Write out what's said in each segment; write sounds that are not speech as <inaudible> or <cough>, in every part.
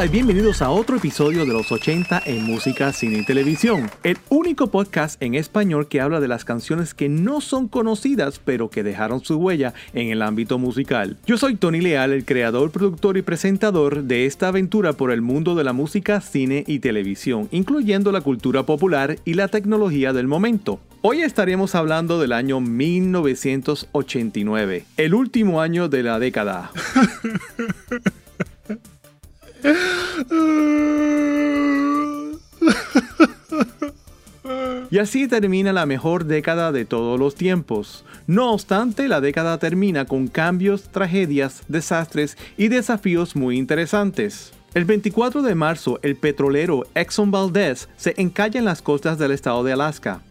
Hola y bienvenidos a otro episodio de los 80 en música, cine y televisión. El único podcast en español que habla de las canciones que no son conocidas pero que dejaron su huella en el ámbito musical. Yo soy Tony Leal, el creador, productor y presentador de esta aventura por el mundo de la música, cine y televisión, incluyendo la cultura popular y la tecnología del momento. Hoy estaremos hablando del año 1989, el último año de la década. <laughs> Y así termina la mejor década de todos los tiempos. No obstante, la década termina con cambios, tragedias, desastres y desafíos muy interesantes. El 24 de marzo, el petrolero Exxon Valdez se encalla en las costas del estado de Alaska.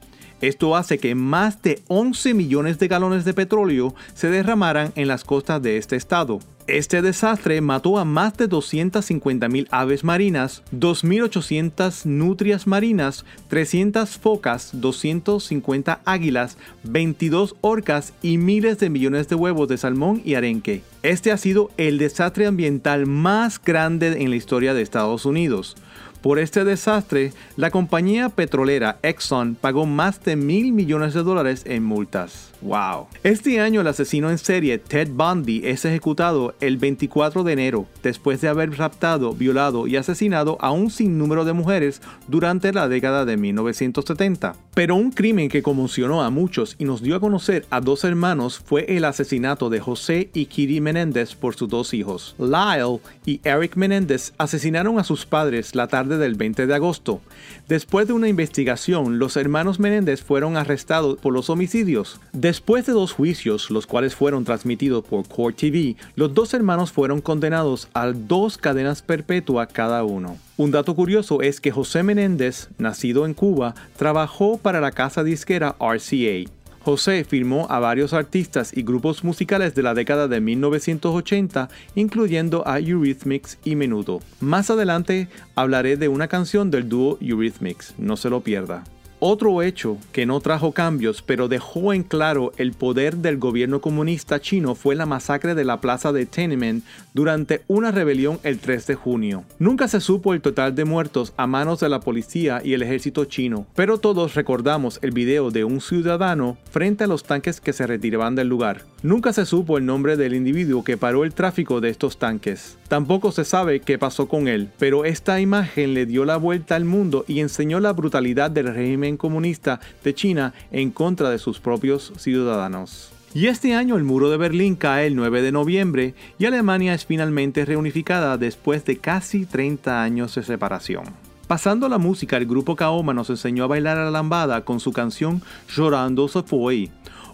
Esto hace que más de 11 millones de galones de petróleo se derramaran en las costas de este estado. Este desastre mató a más de 250.000 aves marinas, 2.800 nutrias marinas, 300 focas, 250 águilas, 22 orcas y miles de millones de huevos de salmón y arenque. Este ha sido el desastre ambiental más grande en la historia de Estados Unidos. Por este desastre, la compañía petrolera Exxon pagó más de mil millones de dólares en multas. ¡Wow! Este año el asesino en serie Ted Bundy es ejecutado el 24 de enero, después de haber raptado, violado y asesinado a un sinnúmero de mujeres durante la década de 1970. Pero un crimen que conmocionó a muchos y nos dio a conocer a dos hermanos fue el asesinato de José y Kitty Menéndez por sus dos hijos. Lyle y Eric Menéndez asesinaron a sus padres la tarde del 20 de agosto. Después de una investigación, los hermanos Menéndez fueron arrestados por los homicidios. Después de dos juicios, los cuales fueron transmitidos por Court TV, los dos hermanos fueron condenados a dos cadenas perpetuas cada uno. Un dato curioso es que José Menéndez, nacido en Cuba, trabajó para la casa disquera RCA. José firmó a varios artistas y grupos musicales de la década de 1980, incluyendo a Eurythmics y Menudo. Más adelante hablaré de una canción del dúo Eurythmics, no se lo pierda. Otro hecho que no trajo cambios pero dejó en claro el poder del gobierno comunista chino fue la masacre de la plaza de Tiananmen durante una rebelión el 3 de junio. Nunca se supo el total de muertos a manos de la policía y el ejército chino, pero todos recordamos el video de un ciudadano frente a los tanques que se retiraban del lugar. Nunca se supo el nombre del individuo que paró el tráfico de estos tanques. Tampoco se sabe qué pasó con él, pero esta imagen le dio la vuelta al mundo y enseñó la brutalidad del régimen comunista de China en contra de sus propios ciudadanos. Y este año el muro de Berlín cae el 9 de noviembre y Alemania es finalmente reunificada después de casi 30 años de separación. Pasando a la música, el grupo Kaoma nos enseñó a bailar a la lambada con su canción Llorando se fue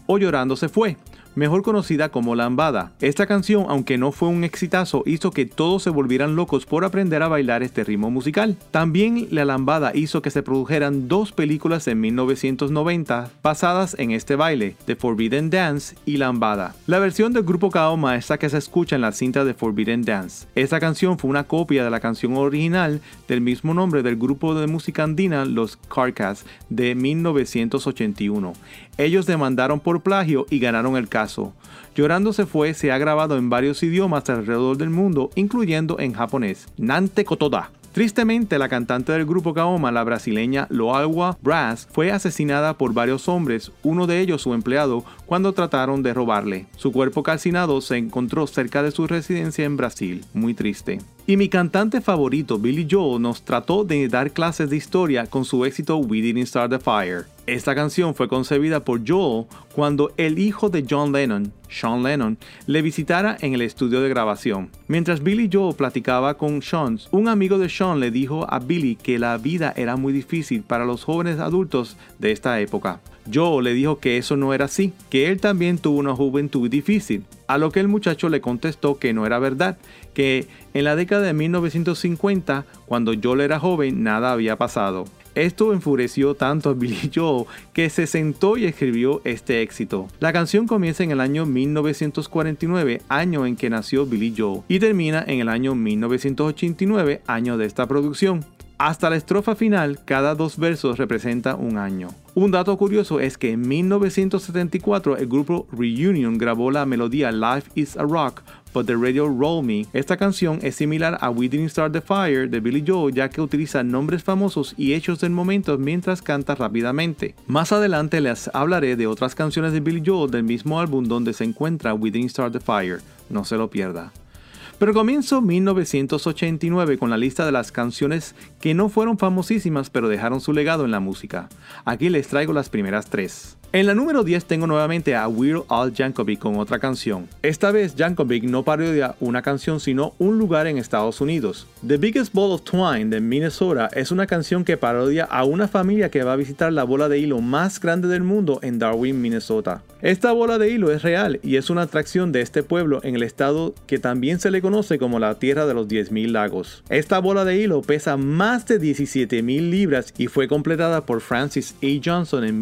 o Llorando se fue, mejor conocida como Lambada. Esta canción, aunque no fue un exitazo, hizo que todos se volvieran locos por aprender a bailar este ritmo musical. También la Lambada hizo que se produjeran dos películas en 1990 basadas en este baile, The Forbidden Dance y Lambada. La versión del grupo Kaoma es la que se escucha en la cinta de Forbidden Dance. Esta canción fue una copia de la canción original del mismo nombre del grupo de música andina Los Carcas de 1981. Ellos demandaron por plagio y ganaron el caso. Llorando se fue se ha grabado en varios idiomas alrededor del mundo, incluyendo en japonés. Nante Kotoda. Tristemente, la cantante del grupo Kaoma, la brasileña Loalwa Brass, fue asesinada por varios hombres, uno de ellos su empleado, cuando trataron de robarle. Su cuerpo calcinado se encontró cerca de su residencia en Brasil. Muy triste. Y mi cantante favorito, Billy Joel, nos trató de dar clases de historia con su éxito We Didn't Start the Fire. Esta canción fue concebida por Joel cuando el hijo de John Lennon, Sean Lennon, le visitara en el estudio de grabación. Mientras Billy Joel platicaba con Sean, un amigo de Sean le dijo a Billy que la vida era muy difícil para los jóvenes adultos de esta época. Joel le dijo que eso no era así, que él también tuvo una juventud difícil, a lo que el muchacho le contestó que no era verdad, que en la década de 1950, cuando Joel era joven, nada había pasado. Esto enfureció tanto a Billy <laughs> Joel que se sentó y escribió este éxito. La canción comienza en el año 1949, año en que nació Billy Joel, y termina en el año 1989, año de esta producción. Hasta la estrofa final, cada dos versos representa un año. Un dato curioso es que en 1974 el grupo Reunion grabó la melodía Life is a Rock but the Radio Roll Me. Esta canción es similar a We Didn't Start the Fire de Billy Joel ya que utiliza nombres famosos y hechos del momento mientras canta rápidamente. Más adelante les hablaré de otras canciones de Billy Joel del mismo álbum donde se encuentra We Didn't Start the Fire. No se lo pierda. Pero comienzo 1989 con la lista de las canciones que no fueron famosísimas pero dejaron su legado en la música. Aquí les traigo las primeras tres. En la número 10 tengo nuevamente a Weird Al Yankovic con otra canción. Esta vez Yankovic no parodia una canción sino un lugar en Estados Unidos. The Biggest Ball of Twine de Minnesota es una canción que parodia a una familia que va a visitar la bola de hilo más grande del mundo en Darwin, Minnesota. Esta bola de hilo es real y es una atracción de este pueblo en el estado que también se le conoce como la Tierra de los 10.000 lagos. Esta bola de hilo pesa más de 17.000 libras y fue completada por Francis A. Johnson en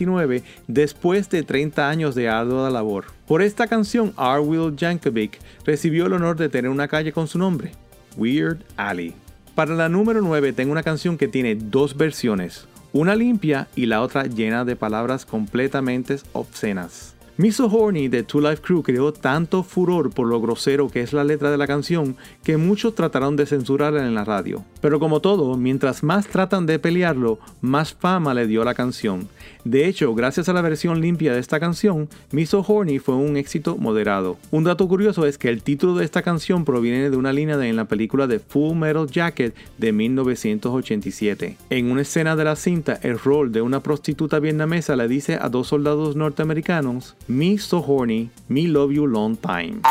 1979 después de 30 años de ardua labor. Por esta canción, R. Will Jankovic recibió el honor de tener una calle con su nombre, Weird Alley. Para la número 9 tengo una canción que tiene dos versiones, una limpia y la otra llena de palabras completamente obscenas. Miso Horny de Two Life Crew creó tanto furor por lo grosero que es la letra de la canción que muchos trataron de censurarla en la radio. Pero como todo, mientras más tratan de pelearlo, más fama le dio la canción. De hecho, gracias a la versión limpia de esta canción, Miso Horny fue un éxito moderado. Un dato curioso es que el título de esta canción proviene de una línea de en la película de Full Metal Jacket de 1987. En una escena de la cinta, el rol de una prostituta vietnamesa le dice a dos soldados norteamericanos, me So Horny, Me Love You Long Time.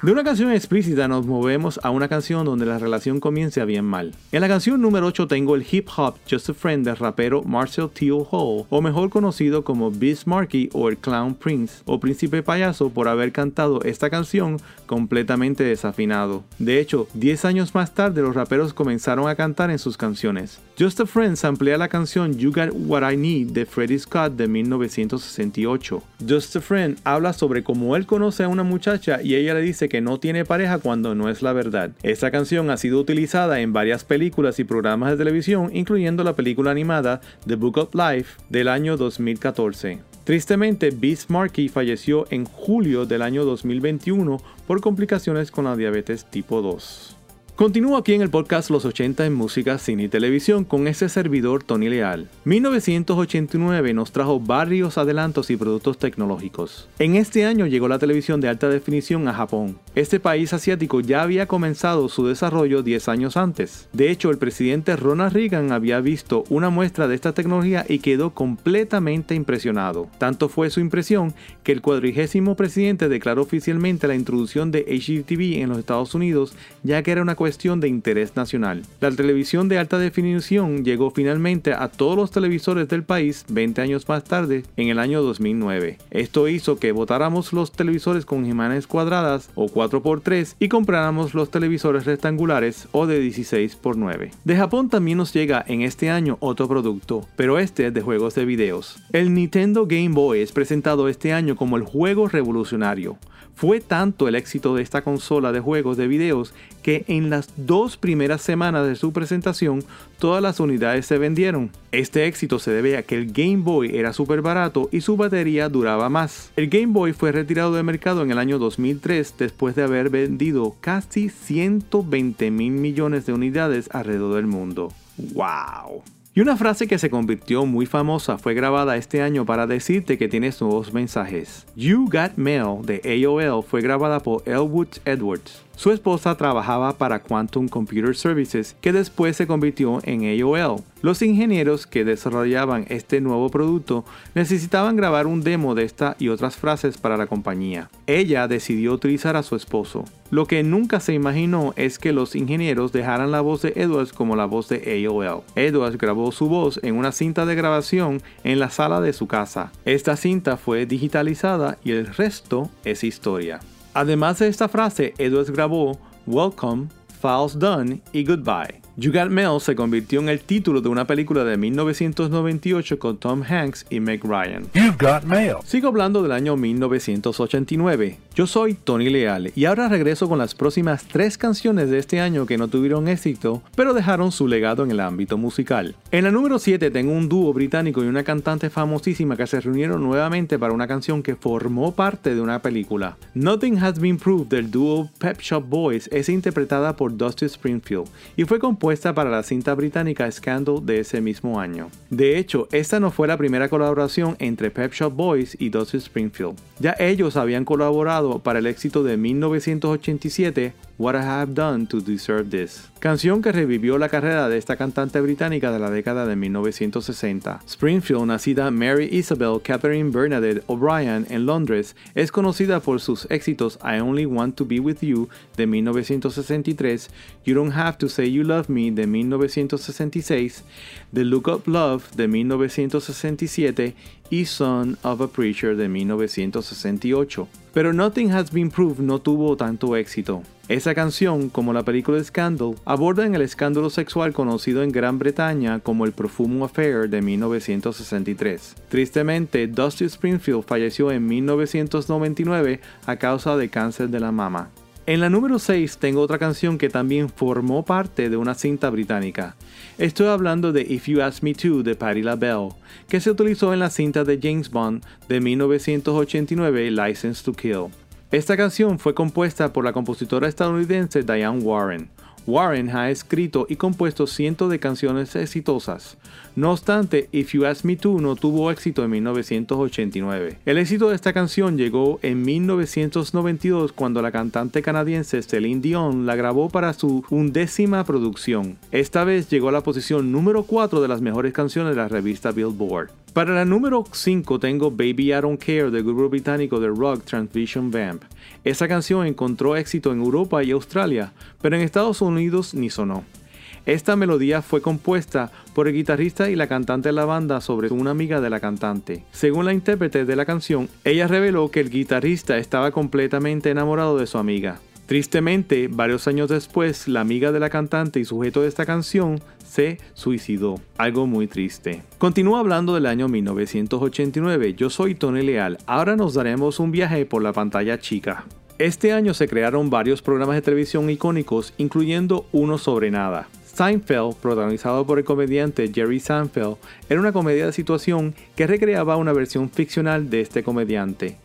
De una canción explícita nos movemos a una canción donde la relación comienza bien mal. En la canción número 8 tengo el hip hop Just a Friend del rapero Marcel Teal Hall, o mejor conocido como Marky o el Clown Prince, o Príncipe Payaso por haber cantado esta canción completamente desafinado. De hecho, 10 años más tarde los raperos comenzaron a cantar en sus canciones. Just a Friend amplía la canción You Got What I Need de Freddie Scott de 1968. Just a Friend habla sobre cómo él conoce a una muchacha y ella le dice que no tiene pareja cuando no es la verdad. Esta canción ha sido utilizada en varias películas y programas de televisión, incluyendo la película animada The Book of Life del año 2014. Tristemente, Beast Markey falleció en julio del año 2021 por complicaciones con la diabetes tipo 2. Continúo aquí en el podcast Los 80 en música, cine y televisión con este servidor Tony Leal. 1989 nos trajo varios adelantos y productos tecnológicos. En este año llegó la televisión de alta definición a Japón. Este país asiático ya había comenzado su desarrollo 10 años antes. De hecho, el presidente Ronald Reagan había visto una muestra de esta tecnología y quedó completamente impresionado. Tanto fue su impresión que el cuadrigésimo presidente declaró oficialmente la introducción de HDTV en los Estados Unidos, ya que era una cuestión de interés nacional. La televisión de alta definición llegó finalmente a todos los televisores del país 20 años más tarde, en el año 2009. Esto hizo que votáramos los televisores con imágenes cuadradas o 4x3 y compráramos los televisores rectangulares o de 16x9. De Japón también nos llega en este año otro producto, pero este es de juegos de videos. El Nintendo Game Boy es presentado este año como el juego revolucionario. Fue tanto el éxito de esta consola de juegos de videos que en las dos primeras semanas de su presentación todas las unidades se vendieron. Este éxito se debe a que el Game Boy era súper barato y su batería duraba más. El Game Boy fue retirado del mercado en el año 2003 después de haber vendido casi 120 mil millones de unidades alrededor del mundo. ¡Wow! Y una frase que se convirtió muy famosa fue grabada este año para decirte que tienes nuevos mensajes. You Got Mail de AOL fue grabada por Elwood Edwards. Su esposa trabajaba para Quantum Computer Services, que después se convirtió en AOL. Los ingenieros que desarrollaban este nuevo producto necesitaban grabar un demo de esta y otras frases para la compañía. Ella decidió utilizar a su esposo. Lo que nunca se imaginó es que los ingenieros dejaran la voz de Edwards como la voz de AOL. Edwards grabó su voz en una cinta de grabación en la sala de su casa. Esta cinta fue digitalizada y el resto es historia. Además de esta frase, Edwards grabó Welcome, Files Done y Goodbye. You Got Mail se convirtió en el título de una película de 1998 con Tom Hanks y Meg Ryan. You've got mail. Sigo hablando del año 1989. Yo soy Tony Leal y ahora regreso con las próximas tres canciones de este año que no tuvieron éxito, pero dejaron su legado en el ámbito musical. En la número 7 tengo un dúo británico y una cantante famosísima que se reunieron nuevamente para una canción que formó parte de una película. Nothing Has Been Proved del dúo Pep Shop Boys es interpretada por Dusty Springfield y fue compuesta para la cinta británica Scandal de ese mismo año. De hecho, esta no fue la primera colaboración entre Pep Shop Boys y Dusty Springfield. Ya ellos habían colaborado para el éxito de 1987 What I Have Done to Deserve This, canción que revivió la carrera de esta cantante británica de la década de 1960. Springfield, nacida Mary Isabel Catherine Bernadette O'Brien en Londres, es conocida por sus éxitos I Only Want to Be With You de 1963, You Don't Have to Say You Love Me de 1966, The Look of Love de 1967 y Son of a Preacher de 1968. Pero Nothing Has Been Proved no tuvo tanto éxito. Esa canción, como la película Scandal, abordan el escándalo sexual conocido en Gran Bretaña como el Profumo Affair de 1963. Tristemente, Dusty Springfield falleció en 1999 a causa de cáncer de la mama. En la número 6 tengo otra canción que también formó parte de una cinta británica. Estoy hablando de If You Ask Me To de Patti LaBelle, que se utilizó en la cinta de James Bond de 1989 License to Kill. Esta canción fue compuesta por la compositora estadounidense Diane Warren. Warren ha escrito y compuesto cientos de canciones exitosas. No obstante, If You Ask Me To no tuvo éxito en 1989. El éxito de esta canción llegó en 1992 cuando la cantante canadiense Celine Dion la grabó para su undécima producción. Esta vez llegó a la posición número 4 de las mejores canciones de la revista Billboard. Para la número 5 tengo Baby I Don't Care del grupo británico de rock Transvision Vamp. Esta canción encontró éxito en Europa y Australia, pero en Estados Unidos ni sonó. Esta melodía fue compuesta por el guitarrista y la cantante de la banda sobre una amiga de la cantante. Según la intérprete de la canción, ella reveló que el guitarrista estaba completamente enamorado de su amiga. Tristemente, varios años después, la amiga de la cantante y sujeto de esta canción se suicidó. Algo muy triste. Continúo hablando del año 1989. Yo soy Tony Leal. Ahora nos daremos un viaje por la pantalla chica. Este año se crearon varios programas de televisión icónicos, incluyendo uno sobre nada. Seinfeld, protagonizado por el comediante Jerry Seinfeld, era una comedia de situación que recreaba una versión ficcional de este comediante.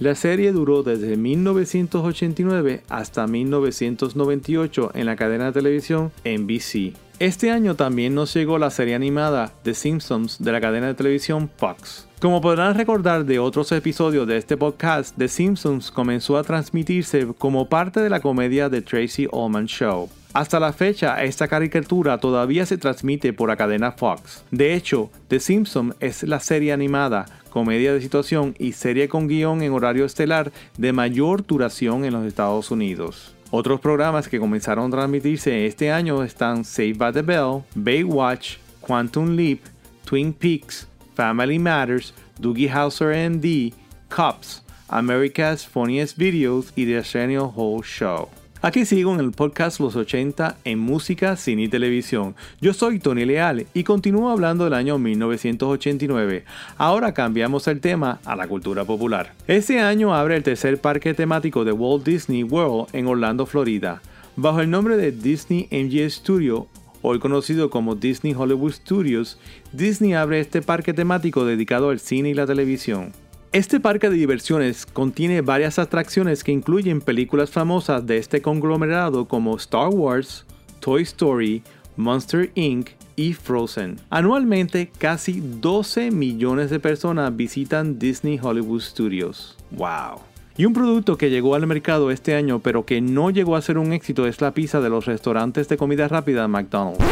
La serie duró desde 1989 hasta 1998 en la cadena de televisión NBC. Este año también nos llegó la serie animada The Simpsons de la cadena de televisión Fox. Como podrán recordar de otros episodios de este podcast, The Simpsons comenzó a transmitirse como parte de la comedia The Tracy Ullman Show. Hasta la fecha, esta caricatura todavía se transmite por la cadena Fox. De hecho, The Simpsons es la serie animada, comedia de situación y serie con guion en horario estelar de mayor duración en los Estados Unidos. Otros programas que comenzaron a transmitirse este año están Saved by the Bell, Baywatch, Quantum Leap, Twin Peaks, Family Matters, Doogie Howser MD, Cops, America's Funniest Videos y The Arsenio Hall Show. Aquí sigo en el podcast Los 80 en música, cine y televisión. Yo soy Tony Leal y continúo hablando del año 1989. Ahora cambiamos el tema a la cultura popular. Este año abre el tercer parque temático de Walt Disney World en Orlando, Florida. Bajo el nombre de Disney MGM Studio, hoy conocido como Disney Hollywood Studios, Disney abre este parque temático dedicado al cine y la televisión. Este parque de diversiones contiene varias atracciones que incluyen películas famosas de este conglomerado como Star Wars, Toy Story, Monster Inc. y Frozen. Anualmente, casi 12 millones de personas visitan Disney Hollywood Studios. ¡Wow! Y un producto que llegó al mercado este año pero que no llegó a ser un éxito es la pizza de los restaurantes de comida rápida McDonald's.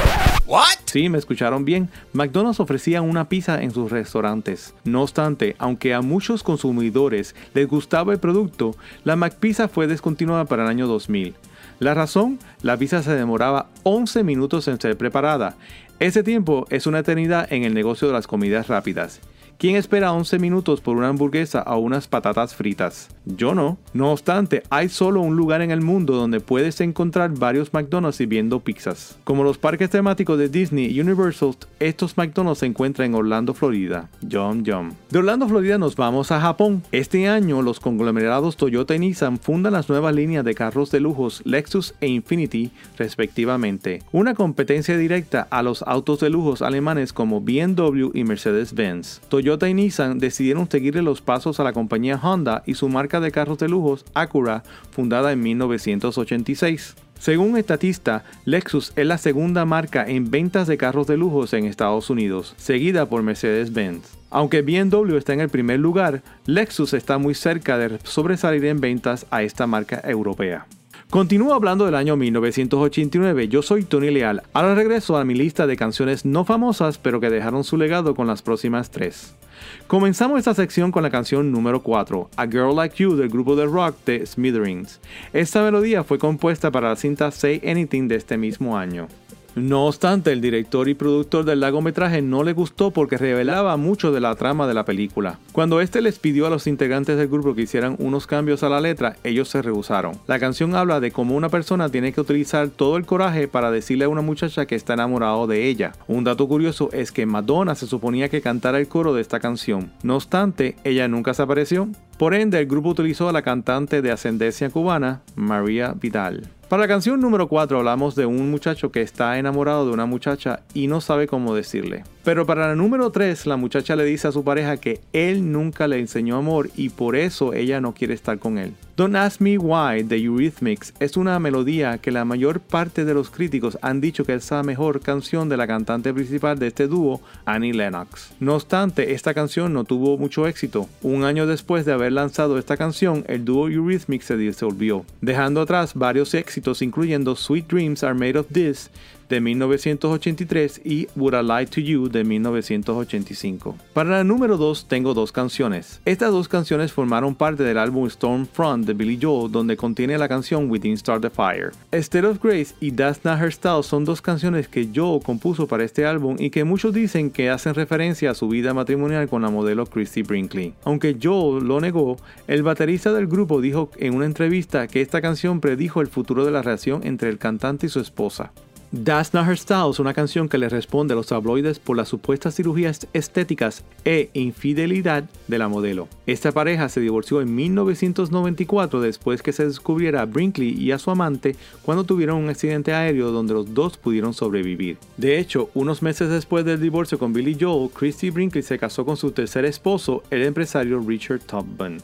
What? Sí, me escucharon bien. McDonald's ofrecía una pizza en sus restaurantes. No obstante, aunque a muchos consumidores les gustaba el producto, la McPizza fue descontinuada para el año 2000. La razón, la pizza se demoraba 11 minutos en ser preparada. Ese tiempo es una eternidad en el negocio de las comidas rápidas. ¿Quién espera 11 minutos por una hamburguesa o unas patatas fritas? Yo no. No obstante, hay solo un lugar en el mundo donde puedes encontrar varios McDonald's sirviendo pizzas. Como los parques temáticos de Disney y Universal, estos McDonald's se encuentran en Orlando, Florida. Yum Yum. De Orlando, Florida nos vamos a Japón. Este año los conglomerados Toyota y Nissan fundan las nuevas líneas de carros de lujos Lexus e Infinity respectivamente. Una competencia directa a los autos de lujos alemanes como BMW y Mercedes-Benz. Toyota y Nissan decidieron seguirle los pasos a la compañía Honda y su marca de carros de lujos Acura, fundada en 1986. Según estatista, Lexus es la segunda marca en ventas de carros de lujos en Estados Unidos, seguida por Mercedes-Benz. Aunque BMW está en el primer lugar, Lexus está muy cerca de sobresalir en ventas a esta marca europea. Continúo hablando del año 1989. Yo soy Tony Leal. Ahora regreso a mi lista de canciones no famosas, pero que dejaron su legado con las próximas tres. Comenzamos esta sección con la canción número 4, A Girl Like You del grupo de rock de Smithereens. Esta melodía fue compuesta para la cinta Say Anything de este mismo año. No obstante, el director y productor del largometraje no le gustó porque revelaba mucho de la trama de la película. Cuando este les pidió a los integrantes del grupo que hicieran unos cambios a la letra, ellos se rehusaron. La canción habla de cómo una persona tiene que utilizar todo el coraje para decirle a una muchacha que está enamorado de ella. Un dato curioso es que Madonna se suponía que cantara el coro de esta canción. No obstante, ella nunca se apareció. Por ende, el grupo utilizó a la cantante de ascendencia cubana, María Vidal. Para la canción número 4 hablamos de un muchacho que está enamorado de una muchacha y no sabe cómo decirle. Pero para la número 3 la muchacha le dice a su pareja que él nunca le enseñó amor y por eso ella no quiere estar con él. Don't Ask Me Why de Eurythmics es una melodía que la mayor parte de los críticos han dicho que es la mejor canción de la cantante principal de este dúo, Annie Lennox. No obstante, esta canción no tuvo mucho éxito. Un año después de haber lanzado esta canción, el dúo Eurythmics se disolvió, dejando atrás varios éxitos incluyendo Sweet Dreams Are Made of This de 1983 y Would I Lie to You de 1985. Para la número 2 tengo dos canciones. Estas dos canciones formaron parte del álbum Stormfront de Billy Joel donde contiene la canción Within Start the Fire. State of Grace y That's Not Her Style son dos canciones que Joel compuso para este álbum y que muchos dicen que hacen referencia a su vida matrimonial con la modelo Christy Brinkley. Aunque Joel lo negó, el baterista del grupo dijo en una entrevista que esta canción predijo el futuro de la relación entre el cantante y su esposa. That's Not Her Style es una canción que le responde a los tabloides por las supuestas cirugías estéticas e infidelidad de la modelo. Esta pareja se divorció en 1994 después que se descubriera a Brinkley y a su amante cuando tuvieron un accidente aéreo donde los dos pudieron sobrevivir. De hecho, unos meses después del divorcio con Billy Joel, Christy Brinkley se casó con su tercer esposo, el empresario Richard Tubman.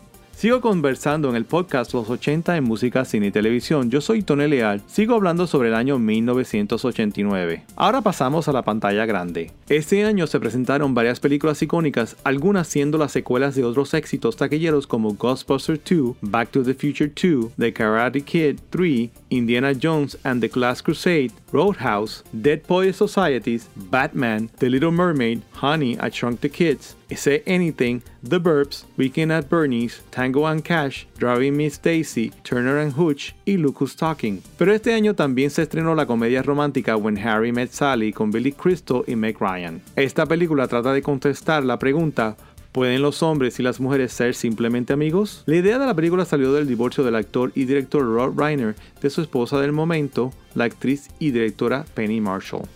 Sigo conversando en el podcast Los 80 en música, cine y televisión. Yo soy Tony Leal. Sigo hablando sobre el año 1989. Ahora pasamos a la pantalla grande. Este año se presentaron varias películas icónicas, algunas siendo las secuelas de otros éxitos taquilleros como Ghostbusters 2, Back to the Future 2, The Karate Kid 3, Indiana Jones and the Last Crusade, Roadhouse, Dead Poets Societies, Batman, The Little Mermaid, Honey, I Shrunk the Kids, Say Anything, The Burbs, Weekend at Bernie's, Tango and Cash, Driving Miss Daisy, Turner and Hooch y Lucas Talking. Pero este año también se estrenó la comedia romántica When Harry Met Sally con Billy Crystal y Meg Ryan. Esta película trata de contestar la pregunta ¿Pueden los hombres y las mujeres ser simplemente amigos? La idea de la película salió del divorcio del actor y director Rod Reiner de su esposa del momento, la actriz y directora Penny Marshall.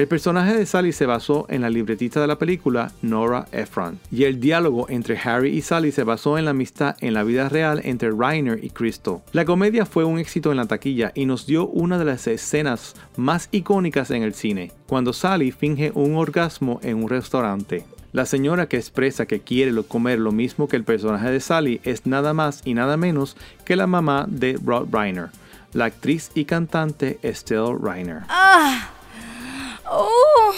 El personaje de Sally se basó en la libretista de la película Nora Ephron, y el diálogo entre Harry y Sally se basó en la amistad en la vida real entre Reiner y Crystal. La comedia fue un éxito en la taquilla y nos dio una de las escenas más icónicas en el cine, cuando Sally finge un orgasmo en un restaurante. La señora que expresa que quiere comer lo mismo que el personaje de Sally es nada más y nada menos que la mamá de Rod Reiner, la actriz y cantante Estelle Reiner. Ah. Oh.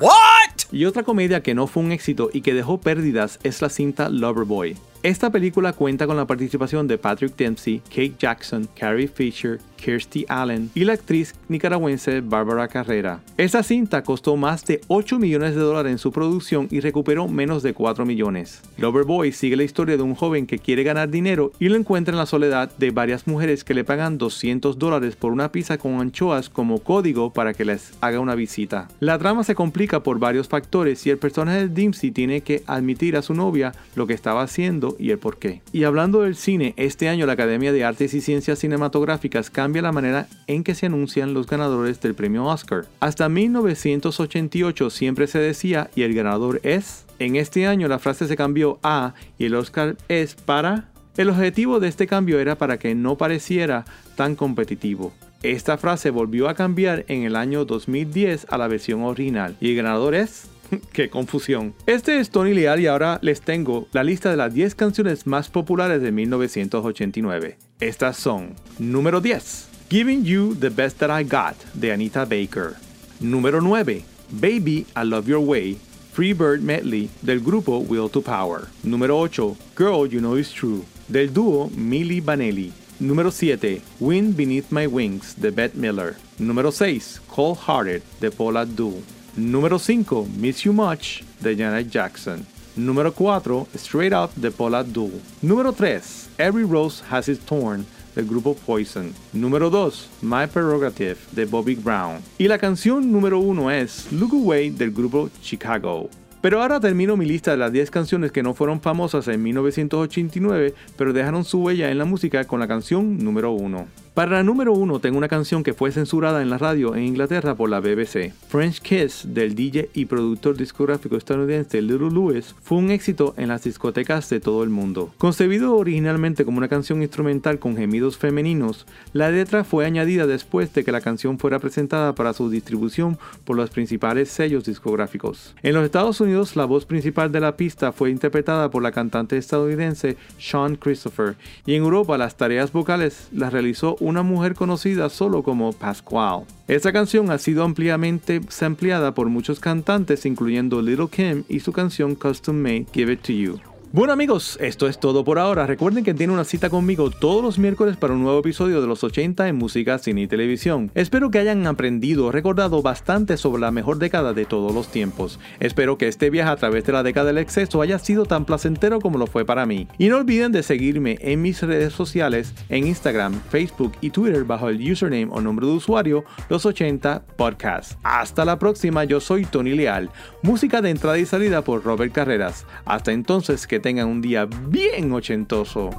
What? Y otra comedia que no fue un éxito y que dejó pérdidas es la cinta Loverboy. Esta película cuenta con la participación de Patrick Dempsey, Kate Jackson, Carrie Fisher, Kirstie Allen y la actriz nicaragüense Bárbara Carrera. Esta cinta costó más de 8 millones de dólares en su producción y recuperó menos de 4 millones. Loverboy sigue la historia de un joven que quiere ganar dinero y lo encuentra en la soledad de varias mujeres que le pagan 200 dólares por una pizza con anchoas como código para que les haga una visita. La trama se complica por varios factores y el personaje de Dempsey tiene que admitir a su novia lo que estaba haciendo y el por qué. Y hablando del cine, este año la Academia de Artes y Ciencias Cinematográficas cambia la manera en que se anuncian los ganadores del premio Oscar. Hasta 1988 siempre se decía y el ganador es. En este año la frase se cambió a y el Oscar es para. El objetivo de este cambio era para que no pareciera tan competitivo. Esta frase volvió a cambiar en el año 2010 a la versión original y el ganador es <laughs> ¡Qué confusión! Este es Tony Leal y ahora les tengo la lista de las 10 canciones más populares de 1989. Estas son: Número 10, Giving You the Best That I Got de Anita Baker. Número 9, Baby I Love Your Way, Freebird Medley del grupo Will to Power. Número 8, Girl You Know It's True del dúo Milli Vanelli. Número 7, Wind Beneath My Wings de Bette Miller. Número 6, Cold Hearted de Paula Abdul. Número 5, Miss You Much de Janet Jackson. Número 4, Straight Up de Paula Abdul. Número 3, Every Rose Has Its Thorn del grupo Poison. Número 2, My Prerogative de Bobby Brown. Y la canción número 1 es Look Away del grupo Chicago. Pero ahora termino mi lista de las 10 canciones que no fueron famosas en 1989, pero dejaron su huella en la música con la canción número 1. Para la número 1 tengo una canción que fue censurada en la radio en Inglaterra por la BBC. French Kiss del DJ y productor discográfico estadounidense Little Lewis fue un éxito en las discotecas de todo el mundo. Concebido originalmente como una canción instrumental con gemidos femeninos, la letra fue añadida después de que la canción fuera presentada para su distribución por los principales sellos discográficos. En los Estados Unidos la voz principal de la pista fue interpretada por la cantante estadounidense Sean Christopher y en Europa las tareas vocales las realizó una mujer conocida solo como Pascual. Esta canción ha sido ampliamente sampleada por muchos cantantes, incluyendo Little Kim y su canción Custom Made Give It To You. Bueno amigos, esto es todo por ahora. Recuerden que tienen una cita conmigo todos los miércoles para un nuevo episodio de los 80 en música, cine y televisión. Espero que hayan aprendido o recordado bastante sobre la mejor década de todos los tiempos. Espero que este viaje a través de la década del exceso haya sido tan placentero como lo fue para mí. Y no olviden de seguirme en mis redes sociales en Instagram, Facebook y Twitter bajo el username o nombre de usuario los 80 Podcast. Hasta la próxima, yo soy Tony Leal. Música de entrada y salida por Robert Carreras. Hasta entonces que tengan un día bien ochentoso.